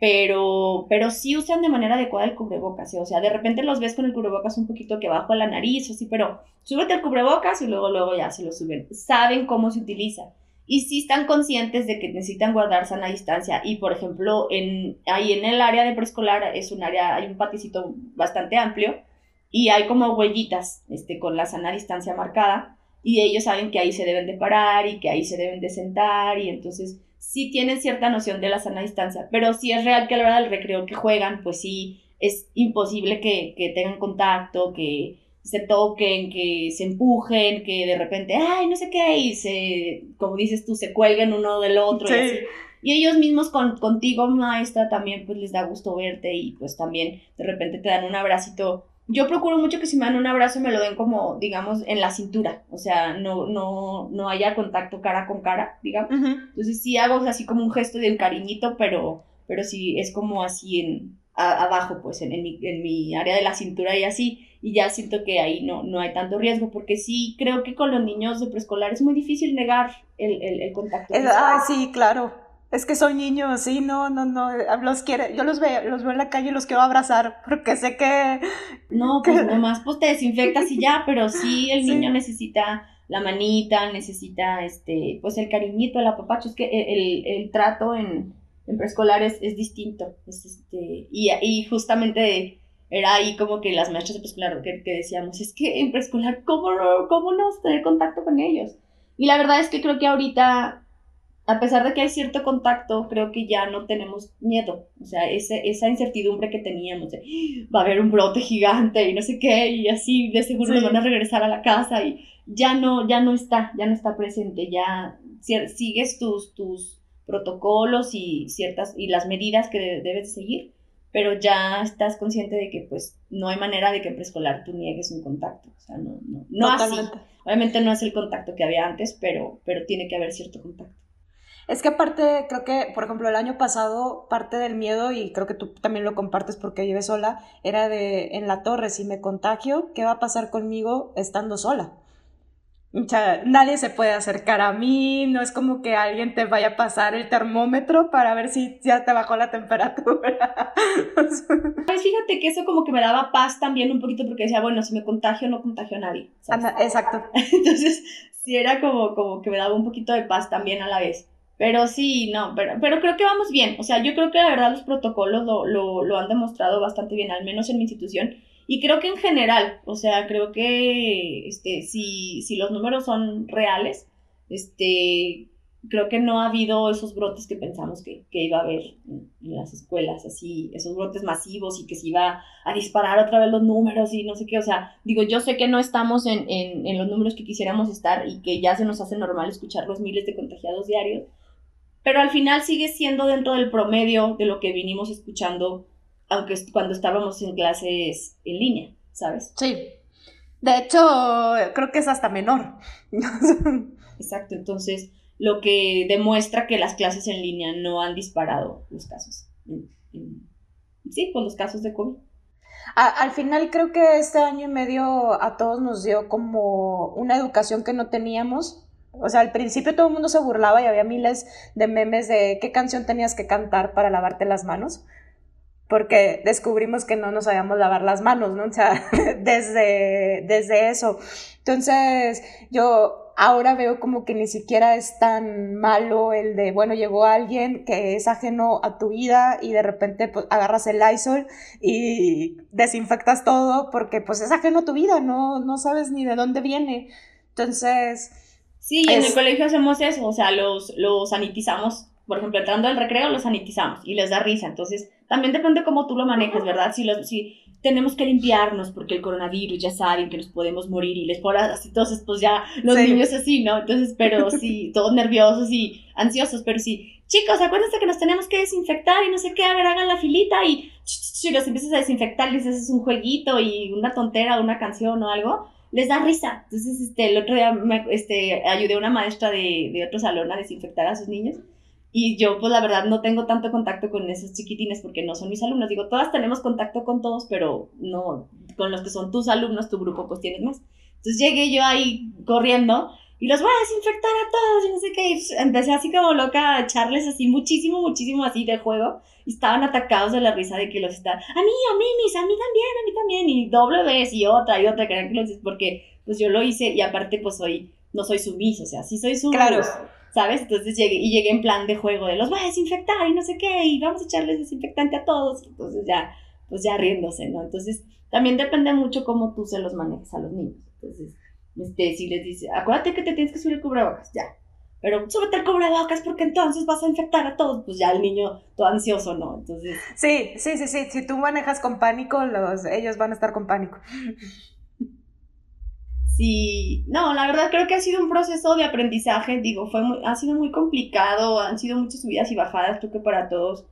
pero, pero sí usan de manera adecuada el cubrebocas, ¿eh? o sea, de repente los ves con el cubrebocas un poquito que bajo la nariz, así, pero súbete el cubrebocas y luego, luego ya se lo suben, saben cómo se utiliza. Y sí están conscientes de que necesitan guardar sana distancia. Y por ejemplo, en, ahí en el área de preescolar es un área, hay un paticito bastante amplio y hay como huellitas este, con la sana distancia marcada y ellos saben que ahí se deben de parar y que ahí se deben de sentar y entonces sí tienen cierta noción de la sana distancia, pero sí es real que a la hora del recreo que juegan, pues sí es imposible que, que tengan contacto, que se toquen, que se empujen, que de repente, ay, no sé qué, y se, como dices tú, se cuelguen uno del otro y así. Y ellos mismos con, contigo, maestra, también pues les da gusto verte y pues también de repente te dan un abracito yo procuro mucho que si me dan un abrazo me lo den como, digamos, en la cintura, o sea, no, no, no haya contacto cara con cara, digamos. Entonces sí hago así como un gesto de un cariñito, pero, pero sí es como así en abajo, pues en, en, mi, en, mi, área de la cintura y así, y ya siento que ahí no, no hay tanto riesgo, porque sí creo que con los niños de preescolar es muy difícil negar el, el, el contacto. ah, sí, claro es que son niños, sí, no, no, no, los quiere, yo los veo, los veo en la calle y los quiero abrazar, porque sé que... No, (laughs) pues nomás pues te desinfectas y ya, pero sí el (laughs) niño necesita la manita, necesita este, pues el cariñito, el apapacho, es que el, el trato en, en preescolar es, es distinto, es este, y, y justamente era ahí como que las maestras de preescolar que, que decíamos, es que en preescolar, ¿cómo, ¿cómo no tener contacto con ellos? Y la verdad es que creo que ahorita a pesar de que hay cierto contacto, creo que ya no tenemos miedo. O sea, ese, esa incertidumbre que teníamos de va a haber un brote gigante y no sé qué, y así de seguro nos van a regresar a la casa y ya no, ya no está, ya no está presente, ya sigues tus, tus protocolos y ciertas, y las medidas que debes seguir, pero ya estás consciente de que pues no hay manera de que en preescolar tú niegues un contacto. O sea, no, no, no así. Obviamente no es el contacto que había antes, pero, pero tiene que haber cierto contacto. Es que aparte, creo que, por ejemplo, el año pasado, parte del miedo, y creo que tú también lo compartes porque vives sola, era de en la torre, si me contagio, ¿qué va a pasar conmigo estando sola? nadie se puede acercar a mí, no es como que alguien te vaya a pasar el termómetro para ver si ya te bajó la temperatura. (laughs) pues fíjate que eso como que me daba paz también un poquito porque decía, bueno, si me contagio no contagio a nadie. exacto. (laughs) Entonces, sí era como, como que me daba un poquito de paz también a la vez. Pero sí, no, pero, pero creo que vamos bien. O sea, yo creo que la verdad los protocolos lo, lo, lo han demostrado bastante bien, al menos en mi institución. Y creo que en general, o sea, creo que este, si, si los números son reales, este, creo que no ha habido esos brotes que pensamos que, que iba a haber en, las escuelas, así, esos brotes masivos y que se iba a disparar otra vez los números y no sé qué, o sea, digo, yo sé que no estamos en, en, en los números que quisiéramos estar y que ya se nos hace normal escuchar los miles de contagiados diarios, pero al final sigue siendo dentro del promedio de lo que vinimos escuchando aunque cuando estábamos en clases en línea, ¿sabes? Sí. De hecho, creo que es hasta menor. (laughs) Exacto, entonces lo que demuestra que las clases en línea no han disparado los casos. sí, con los casos de COVID. al final creo que este año y medio a todos nos dio como una educación que no teníamos. O sea, al principio todo el mundo se burlaba y había miles de memes de qué canción tenías que cantar para lavarte las manos porque descubrimos que no nos sabíamos lavar las manos, ¿no? O sea, (laughs) desde, desde eso. Entonces, yo ahora veo como que ni siquiera es tan malo el de, bueno, llegó alguien que es ajeno a tu vida y de repente pues, agarras el Lysol y desinfectas todo porque pues es ajeno a tu vida, no, no sabes ni de dónde viene. Entonces... Sí, y en el colegio hacemos eso, o sea, los, los sanitizamos por ejemplo, entrando al recreo, los sanitizamos y les da risa. Entonces, también depende cómo tú lo manejes, ¿verdad? Si, los, si tenemos que limpiarnos porque el coronavirus ya saben que nos podemos morir y les pones entonces, pues ya los niños así, ¿no? Entonces, pero sí, todos nerviosos y ansiosos, pero sí, chicos, acuérdense que nos tenemos que desinfectar y no sé qué, a ver, hagan la filita y, si los empiezas a desinfectar, les haces un jueguito y una tontera o una canción o algo, les da risa. Entonces, este, el otro día me, este, ayudé a una maestra de, de otro salón a desinfectar a sus niños y yo, pues la verdad, no tengo tanto contacto con esos chiquitines porque no son mis alumnos. Digo, todas tenemos contacto con todos, pero no, con los que son tus alumnos, tu grupo, pues tienes más. Entonces llegué yo ahí corriendo y los voy a desinfectar a todos y no sé qué. Pues, empecé así como loca a echarles así muchísimo, muchísimo así de juego. Y estaban atacados de la risa de que los están, a mí, a mí, mis, a mí también, a mí también. Y doble vez y otra y otra, que los, porque pues yo lo hice y aparte pues soy, no soy sumiso, o sea, sí soy sumiso. Claro ¿sabes? Entonces llegué y llegué en plan de juego de los voy a desinfectar y no sé qué, y vamos a echarles desinfectante a todos. Entonces ya, pues ya riéndose, ¿no? Entonces también depende mucho cómo tú se los manejes a los niños. Entonces, este, si les dice, acuérdate que te tienes que subir el cubrebocas, ya. Pero súbete el cubrebocas porque entonces vas a infectar a todos. Pues ya el niño todo ansioso, ¿no? Entonces. Sí, sí, sí, sí. Si tú manejas con pánico, los, ellos van a estar con pánico. Sí, no, la verdad creo que ha sido un proceso de aprendizaje, digo, fue ha sido muy complicado, han sido muchas subidas y bajadas, creo que para todos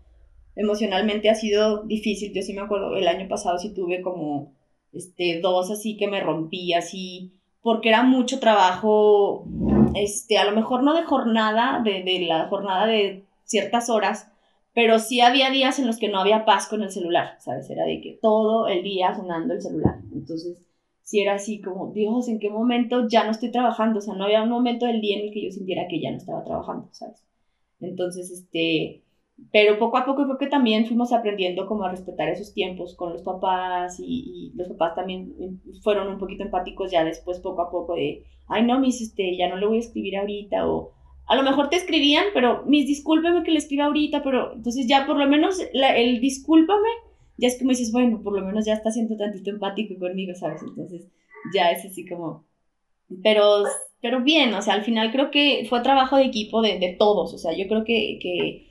emocionalmente ha sido difícil, yo sí me acuerdo, el año pasado sí tuve como, este, dos así que me rompí así, porque era mucho trabajo, este, a lo mejor no de jornada, de, de la jornada de ciertas horas, pero sí había días en los que no había paz con el celular, ¿sabes? Era de que todo el día sonando el celular, entonces si era así como, Dios, ¿en qué momento ya no estoy trabajando? O sea, no había un momento del día en el que yo sintiera que ya no estaba trabajando, ¿sabes? Entonces, este, pero poco a poco creo que también fuimos aprendiendo como a respetar esos tiempos con los papás y, los papás también fueron un poquito empáticos ya después poco a poco de, ay no, mis, este, ya no le voy a escribir ahorita o a lo mejor te escribían, pero mis, discúlpeme que le escriba ahorita, pero entonces ya por lo menos el discúlpame ya es como dices, bueno, por lo menos ya está siendo tantito empático conmigo, ¿sabes? Entonces ya es así como, pero, pero bien, o sea, al final creo que fue trabajo de equipo de, de todos, o sea, yo creo que, que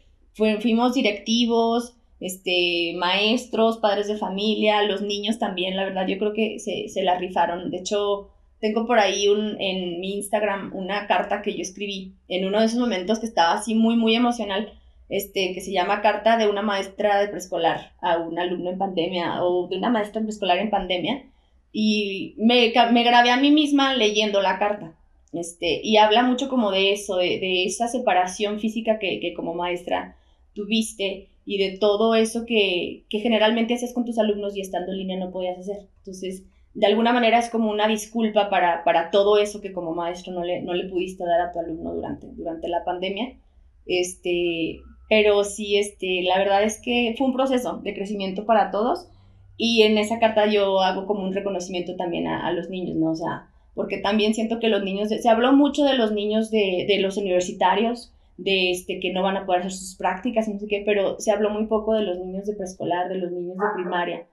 fuimos directivos, este, maestros, padres de familia, los niños también, la verdad, yo creo que se, se la rifaron. De hecho, tengo por ahí un, en mi Instagram una carta que yo escribí en uno de esos momentos que estaba así muy, muy emocional este, que se llama Carta de una maestra de preescolar a un alumno en pandemia o de una maestra en preescolar en pandemia. Y me, me grabé a mí misma leyendo la carta. Este, y habla mucho como de eso, de, de esa separación física que, que, como maestra tuviste y de todo eso que, que generalmente hacías con tus alumnos y estando en línea no podías hacer. Entonces, de alguna manera es como una disculpa para, para todo eso que como maestro no le, no le pudiste dar a tu alumno durante, durante la pandemia. Este, pero sí, este, la verdad es que fue un proceso de crecimiento para todos y en esa carta yo hago como un reconocimiento también a, los niños, ¿no? O sea, porque también siento que los niños, se habló mucho de los niños de, de los universitarios, de este, que no van a poder hacer sus prácticas, no sé qué, pero se habló muy poco de los niños de preescolar, de los niños de primaria.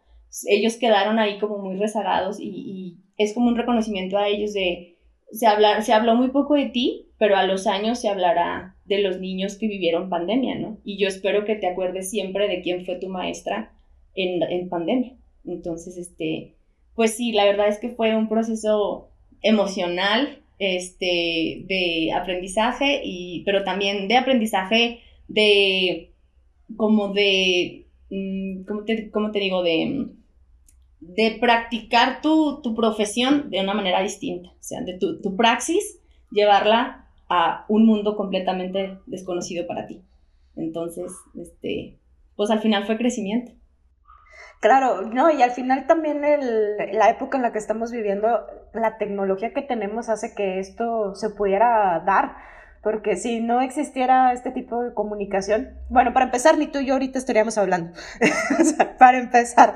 Ellos quedaron ahí como muy rezagados y, y es como un reconocimiento a ellos de, se, habla, se habló muy poco de ti, pero a los años se hablará de los niños que vivieron pandemia, ¿no? Y yo espero que te acuerdes siempre de quién fue tu maestra en, en pandemia. Entonces, este, pues sí, la verdad es que fue un proceso emocional, este, de aprendizaje, y, pero también de aprendizaje de, como de, mm, ¿cómo te, cómo te digo? De, de practicar tu, tu, profesión de una manera distinta, o sea, de tu, tu praxis, llevarla a un mundo completamente desconocido para ti. Entonces, este, pues al final fue crecimiento. Claro, no, y al final también el, la época en la que estamos viviendo, la tecnología que tenemos hace que esto se pudiera dar, porque si no existiera este tipo de comunicación, bueno, para empezar, ni tú y yo ahorita estaríamos hablando, (laughs) para empezar,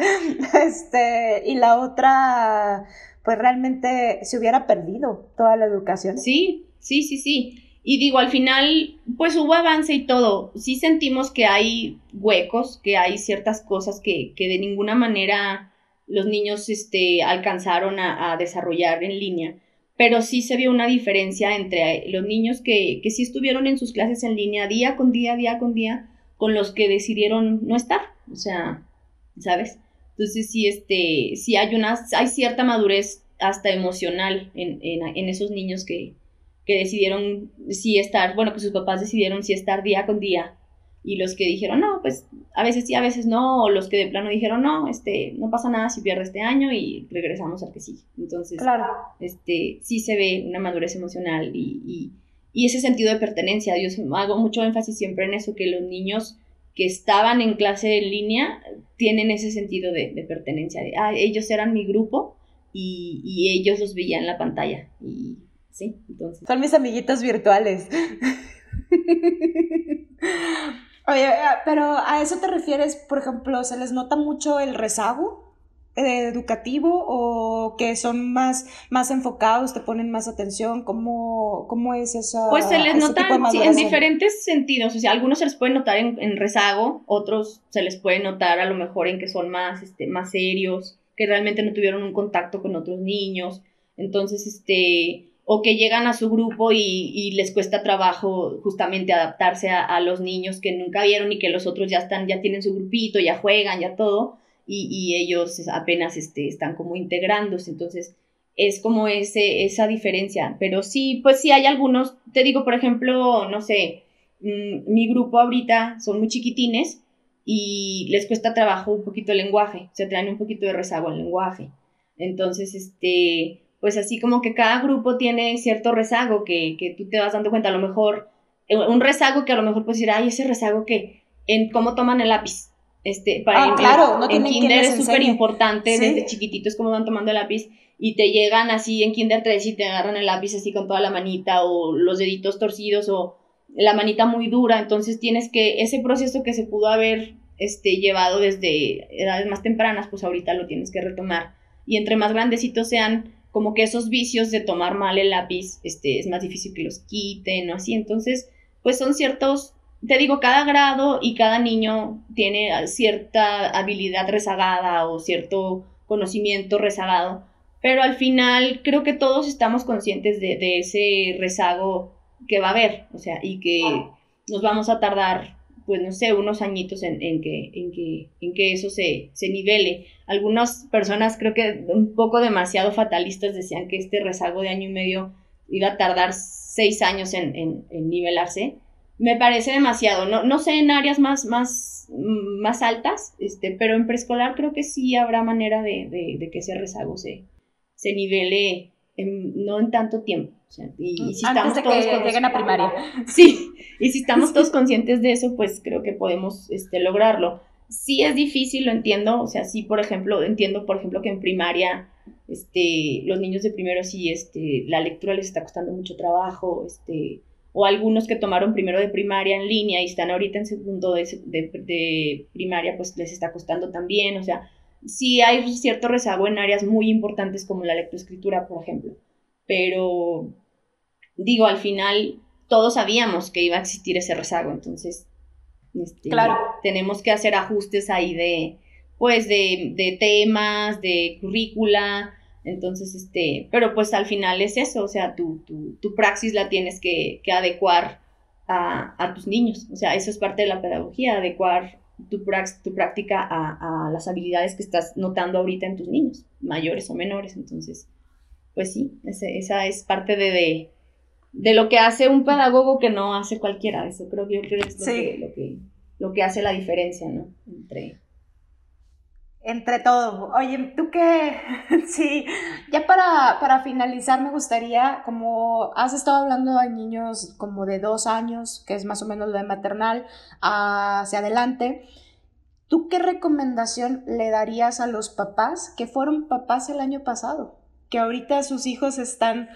este, y la otra, pues realmente se hubiera perdido toda la educación. Sí, sí, sí, sí. Y digo, al final, pues hubo avance y todo. Sí sentimos que hay huecos, que hay ciertas cosas que, que de ninguna manera los niños este, alcanzaron a, desarrollar en línea. Pero sí se vio una diferencia entre los niños que, que sí estuvieron en sus clases en línea día con día, día con día, con los que decidieron no estar. O sea, ¿sabes? Entonces sí, este, sí hay, una, hay cierta madurez hasta emocional en, en esos niños que, que decidieron sí estar, bueno, que sus papás decidieron sí estar día con día y los que dijeron, no, pues a veces sí, a veces no, o los que de plano dijeron, no, este, no pasa nada si pierde este año y regresamos al que sigue. Entonces, claro. este, sí se ve una madurez emocional y, y, y, ese sentido de pertenencia. Yo hago mucho énfasis siempre en eso, que los niños que estaban en clase en línea tienen ese sentido de, de pertenencia, de, ah, ellos eran mi grupo y, y ellos los veían en la pantalla. Y Sí, entonces. Son mis amiguitos virtuales. (laughs) Oye, pero a eso te refieres, por ejemplo, ¿se les nota mucho el rezago educativo o que son más, más enfocados, te ponen más atención? ¿Cómo, cómo es esa? Pues se les nota sí, en diferentes sentidos, o sea, algunos se les puede notar en, en, rezago, otros se les puede notar a lo mejor en que son más, este, más serios, que realmente no tuvieron un contacto con otros niños, entonces, este, o que llegan a su grupo y, les cuesta trabajo justamente adaptarse a, los niños que nunca vieron y que los otros ya están, ya tienen su grupito, ya juegan, ya todo, y, ellos apenas este, están como integrándose, entonces es como ese, esa diferencia, pero sí, pues sí hay algunos, te digo, por ejemplo, no sé, mmm, mi grupo ahorita son muy chiquitines y les cuesta trabajo un poquito el lenguaje, se traen un poquito de rezago al lenguaje, entonces, este, pues así como que cada grupo tiene cierto rezago que, que tú te vas dando cuenta, a lo mejor, eh, un rezago que a lo mejor puedes decir, ay, ese rezago que, en cómo toman el lápiz. Este, para ah, en, claro, no en kinder es súper importante sí. desde chiquititos cómo van tomando el lápiz y te llegan así en kinder 3 y te agarran el lápiz así con toda la manita o los deditos torcidos o la manita muy dura, entonces tienes que ese proceso que se pudo haber este, llevado desde edades más tempranas, pues ahorita lo tienes que retomar y entre más grandecitos sean, como que esos vicios de tomar mal el lápiz, este, es más difícil que los quiten o así. Entonces, pues son ciertos, te digo, cada grado y cada niño tiene cierta habilidad rezagada o cierto conocimiento rezagado, pero al final creo que todos estamos conscientes de, de ese rezago que va a haber, o sea, y que nos vamos a tardar pues no sé, unos añitos en, en, que, en, que, en que eso se, se nivele. Algunas personas creo que un poco demasiado fatalistas decían que este rezago de año y medio iba a tardar seis años en, en, en nivelarse. Me parece demasiado, no, no sé en áreas más, más, más altas, este, pero en preescolar creo que sí habrá manera de, de, de que ese rezago se, se nivele en, no en tanto tiempo. O sea, y, y, si Antes estamos de todos que lleguen a primaria. (laughs) Sí, y si estamos todos conscientes de eso, pues creo que podemos este, lograrlo. Sí es difícil, lo entiendo, o sea, sí, por ejemplo, entiendo, por ejemplo, que en primaria este, los niños de primero sí, este, la lectura les está costando mucho trabajo, este, o algunos que tomaron primero de primaria en línea y están ahorita en segundo de, de, primaria, pues les está costando también, o sea, sí hay cierto rezago en áreas muy importantes como la lectoescritura, por ejemplo, pero digo, al final todos sabíamos que iba a existir ese rezago, entonces este, claro. tenemos que hacer ajustes ahí de, pues, de, de temas, de currícula, entonces, este, pero pues al final es eso, o sea, tu, tu, tu praxis la tienes que, que adecuar a, a, tus niños, o sea, eso es parte de la pedagogía, adecuar tu, tu práctica a, a, las habilidades que estás notando ahorita en tus niños, mayores o menores, entonces, pues sí, ese, esa es parte de, de, de, lo que hace un pedagogo que no hace cualquiera, eso creo que yo creo que es lo, que, lo, que, lo que hace la diferencia, ¿no? Entre entre todo. Oye, tú qué, (laughs) sí, ya para, para, finalizar me gustaría, como has estado hablando de niños como de dos años, que es más o menos lo de maternal, hacia adelante, ¿tú qué recomendación le darías a los papás que fueron papás el año pasado? Que ahorita sus hijos están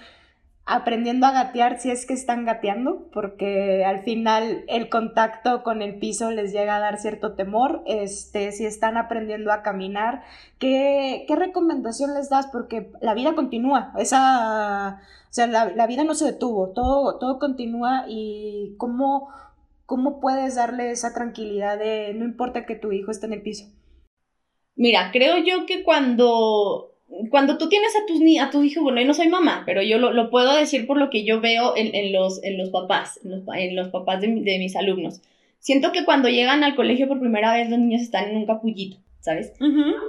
aprendiendo a gatear si es que están gateando, porque al final el contacto con el piso les llega a dar cierto temor, este, si están aprendiendo a caminar, ¿qué, qué recomendación les das? Porque la vida continúa, esa, o sea, la, vida no se detuvo, todo, todo continúa y cómo, cómo puedes darle esa tranquilidad de no importa que tu hijo esté en el piso. Mira, creo yo que cuando cuando tú tienes a tus, a tus hijos, bueno, yo no soy mamá, pero yo lo, puedo decir por lo que yo veo en, los, en los papás, en los, papás de, mis alumnos. Siento que cuando llegan al colegio por primera vez los niños están en un capullito, ¿sabes?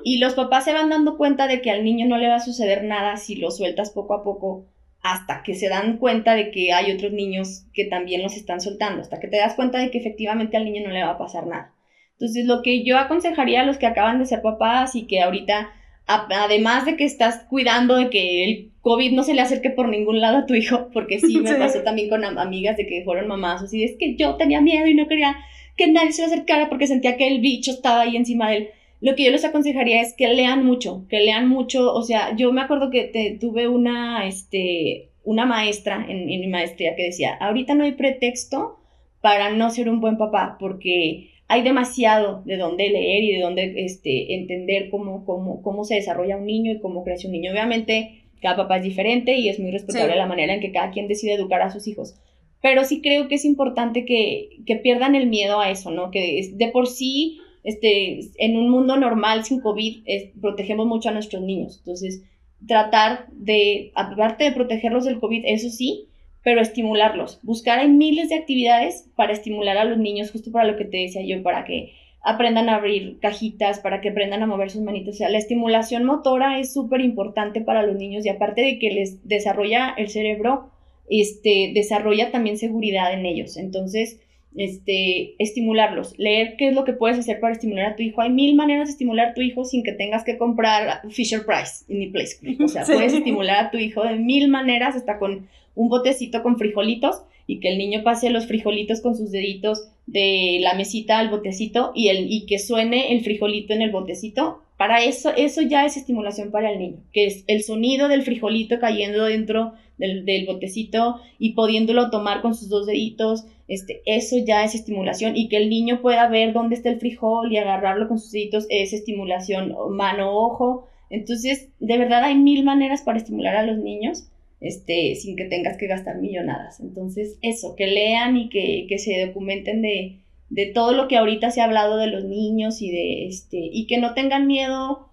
Y los papás se van dando cuenta de que al niño no le va a suceder nada si lo sueltas poco a poco hasta que se dan cuenta de que hay otros niños que también los están soltando, hasta que te das cuenta de que efectivamente al niño no le va a pasar nada. Entonces, lo que yo aconsejaría a los que acaban de ser papás y que ahorita además de que estás cuidando de que el COVID no se le acerque por ningún lado a tu hijo, porque sí me (laughs) pasó también con amigas de que fueron mamás, así es que yo tenía miedo y no quería que nadie se le acercara porque sentía que el bicho estaba ahí encima de él. Lo que yo les aconsejaría es que lean mucho, que lean mucho, o sea, yo me acuerdo que te, tuve una, este, una maestra en, en mi maestría que decía, ahorita no hay pretexto para no ser un buen papá, porque hay demasiado de dónde leer y de dónde este, entender cómo, cómo, cómo se desarrolla un niño y cómo crece un niño. Obviamente, cada papá es diferente y es muy respetable la manera en que cada quien decide educar a sus hijos. Pero sí creo que es importante que, que pierdan el miedo a eso, ¿no? Que de por sí, este, en un mundo normal, sin COVID, protegemos mucho a nuestros niños. Entonces, tratar de, aparte de protegerlos del COVID, eso sí, pero estimularlos. Buscar hay miles de actividades para estimular a los niños, justo para lo que te decía yo, para que aprendan a abrir cajitas, para que aprendan a mover sus manitos. O sea, la estimulación motora es súper importante para los niños y aparte de que les desarrolla el cerebro, este, desarrolla también seguridad en ellos. Entonces, este, estimularlos, leer qué es lo que puedes hacer para estimular a tu hijo. Hay mil maneras de estimular a tu hijo sin que tengas que comprar Fisher Price en mi place. O sea, (laughs) puedes estimular a tu hijo de mil maneras, hasta con un botecito con frijolitos y que el niño pase los frijolitos con sus deditos de la mesita al botecito y, el, y que suene el frijolito en el botecito. Para eso, eso ya es estimulación para el niño, que es el sonido del frijolito cayendo dentro del, del botecito y pudiéndolo tomar con sus dos deditos, este, eso ya es estimulación y que el niño pueda ver dónde está el frijol y agarrarlo con sus deditos es estimulación mano-ojo. Entonces, de verdad hay mil maneras para estimular a los niños este, sin que tengas que gastar millonadas. Entonces, eso, que lean y que, que se documenten de, de, todo lo que ahorita se ha hablado de los niños y de este, y que no tengan miedo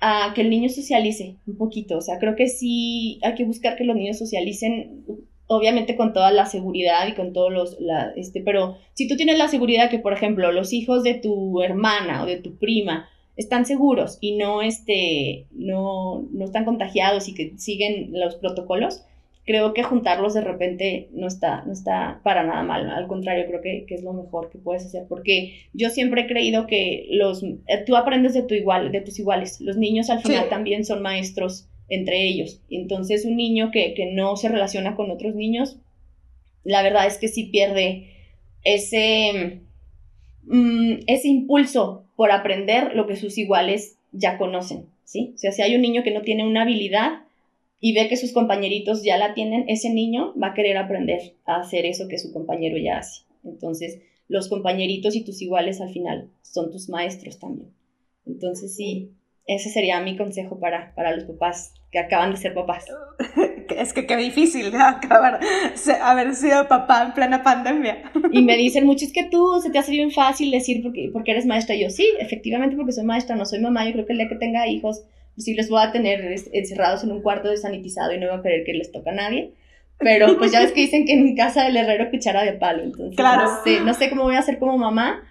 a que el niño socialice un poquito. O sea, creo que sí hay que buscar que los niños socialicen, obviamente con toda la seguridad y con todos los, la, este, pero si tú tienes la seguridad que, por ejemplo, los hijos de tu hermana o de tu prima están seguros y no, este, no, no están contagiados y que siguen los protocolos, creo que juntarlos de repente no está, no está para nada mal. Al contrario, creo que, que, es lo mejor que puedes hacer. Porque yo siempre he creído que los, eh, tú aprendes de, tu igual, de tus iguales. Los niños al final también son maestros entre ellos. Entonces un niño que, que no se relaciona con otros niños, la verdad es que sí pierde ese, mm, ese impulso por aprender lo que sus iguales ya conocen. ¿sí? O sea, si hay un niño que no tiene una habilidad y ve que sus compañeritos ya la tienen, ese niño va a querer aprender a hacer eso que su compañero ya hace. Entonces, los compañeritos y tus iguales al final son tus maestros también. Entonces, sí, ese sería mi consejo para, para los papás que acaban de ser papás. (laughs) Es que qué difícil ¿no? acabar, haber sido papá en plena pandemia. Y me (laughs) dicen mucho, es que tú se te hace bien fácil decir porque, porque eres maestra. Y yo, sí, efectivamente porque soy maestra, no soy mamá. Yo creo que el día que tenga hijos, sí les voy a tener encerrados en un cuarto desanitizado y no voy a querer que les toque a nadie. Pero pues ya ves que dicen que en casa del herrero cuchara de palo. Entonces, claro. no, sé, no sé cómo voy a hacer como mamá,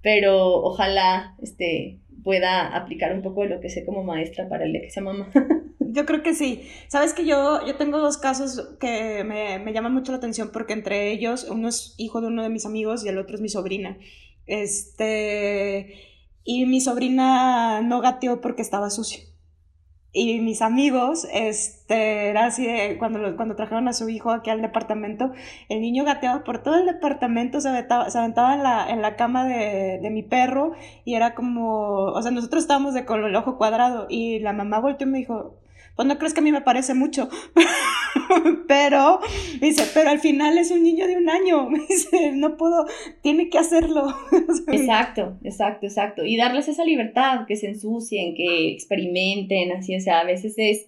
pero ojalá este, pueda aplicar un poco de lo que sé como maestra para el día que sea mamá. (laughs) Yo creo que sí. Sabes que yo, yo tengo dos casos que me, me, llaman mucho la atención porque entre ellos, uno es hijo de uno de mis amigos y el otro es mi sobrina. Este, y mi sobrina no gateó porque estaba sucio. Y mis amigos, este, era así de, cuando, cuando trajeron a su hijo aquí al departamento, el niño gateaba por todo el departamento, se aventaba, se aventaba en, la, en la cama de, de, mi perro y era como, o sea, nosotros estábamos de con el ojo cuadrado y la mamá volteó y me dijo, pues no crees que a mí me parece mucho, (laughs) pero, dice, pero al final es un niño de un año, (laughs) dice, no puedo, tiene que hacerlo. (laughs) exacto, exacto, exacto. Y darles esa libertad, que se ensucien, que experimenten, así, o sea, a veces es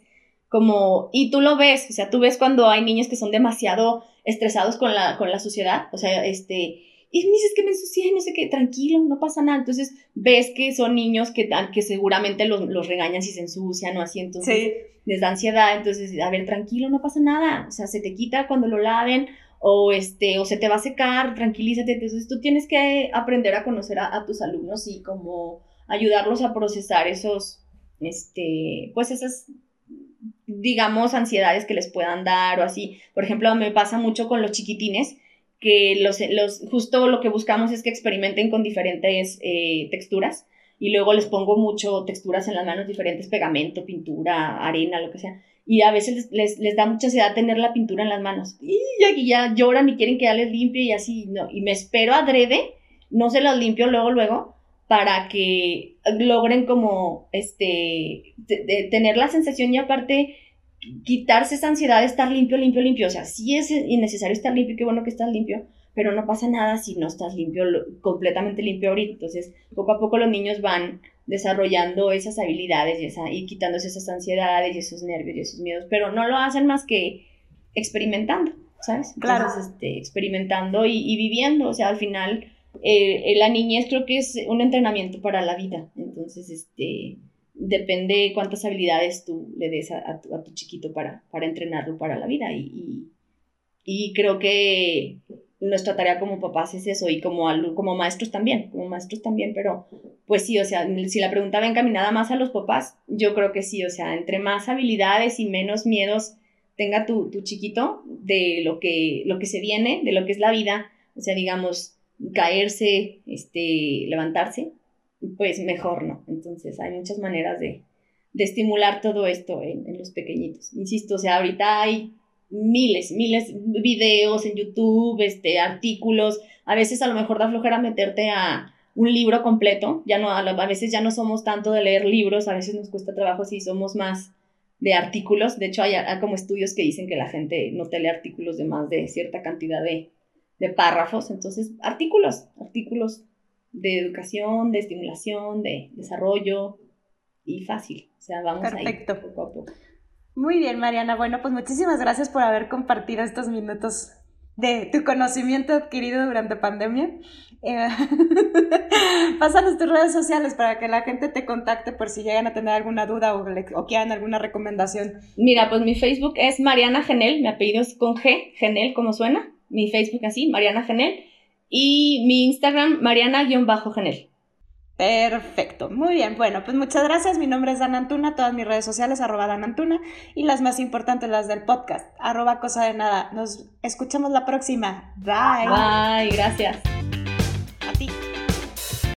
como, y tú lo ves, o sea, tú ves cuando hay niños que son demasiado estresados con la, con la sociedad, o sea, este, y me dices que me ensucié, no sé qué, tranquilo, no pasa nada. Entonces ves que son niños que, que seguramente los, los regañan si se ensucian o así, entonces les da ansiedad. Entonces, a ver, tranquilo, no pasa nada. O sea, se te quita cuando lo laven o, este, o se te va a secar, tranquilízate. Entonces, tú tienes que aprender a conocer a, tus alumnos y como ayudarlos a procesar esos, este, pues esas digamos, ansiedades que les puedan dar o así. Por ejemplo, me pasa mucho con los chiquitines que los, los, justo lo que buscamos es que experimenten con diferentes eh, texturas y luego les pongo mucho texturas en las manos, diferentes pegamento, pintura, arena, lo que sea. Y a veces les, les, da mucha ansiedad tener la pintura en las manos. Y aquí ya lloran y quieren que ya les limpie y así, no. Y me espero adrede, no se los limpio luego, luego, para que logren como, este, tener la sensación y aparte quitarse esa ansiedad de estar limpio, limpio, limpio. O sea, sí es innecesario estar limpio, qué bueno que estás limpio, pero no pasa nada si no estás limpio, completamente limpio ahorita. Entonces, poco a poco los niños van desarrollando esas habilidades y, esa, y quitándose esas ansiedades y esos nervios y esos miedos, pero no lo hacen más que experimentando, ¿sabes? claro. Este, experimentando y, viviendo, o sea, al final eh, la niñez creo que es un entrenamiento para la vida, entonces, este, depende cuántas habilidades tú le des a, tu, chiquito para, para entrenarlo para la vida. Y, y, creo que nuestra tarea como papás es eso y como, como maestros también, como maestros también, pero pues sí, o sea, si la pregunta va encaminada más a los papás, yo creo que sí, o sea, entre más habilidades y menos miedos tenga tu, tu chiquito de lo que, lo que se viene, de lo que es la vida, o sea, digamos, caerse, este, levantarse, pues mejor no. Entonces hay muchas maneras de, estimular todo esto en, los pequeñitos. Insisto, o sea, ahorita hay miles, miles de videos en YouTube, este, artículos. A veces a lo mejor da flojera meterte a un libro completo. Ya no, a veces ya no somos tanto de leer libros, a veces nos cuesta trabajo si somos más de artículos. De hecho, hay, como estudios que dicen que la gente no te lee artículos de más de cierta cantidad de, de párrafos. Entonces, artículos, artículos de educación, de estimulación, de desarrollo y fácil. O sea, vamos Perfecto. ahí poco a poco. Muy bien, Mariana. Bueno, pues muchísimas gracias por haber compartido estos minutos de tu conocimiento adquirido durante pandemia. Eh, (laughs) pásanos tus redes sociales para que la gente te contacte por si llegan a tener alguna duda o, o, quieran alguna recomendación. Mira, pues mi Facebook es Mariana Genel, mi apellido es con G, Genel, como suena. Mi Facebook así, Mariana Genel y mi Instagram, mariana-genel. Perfecto, muy bien. Bueno, pues muchas gracias. Mi nombre es Dan Antuna, todas mis redes sociales, arroba Dan Antuna, y las más importantes, las del podcast, arroba cosa de nada. Nos escuchamos la próxima. Bye. Bye, gracias.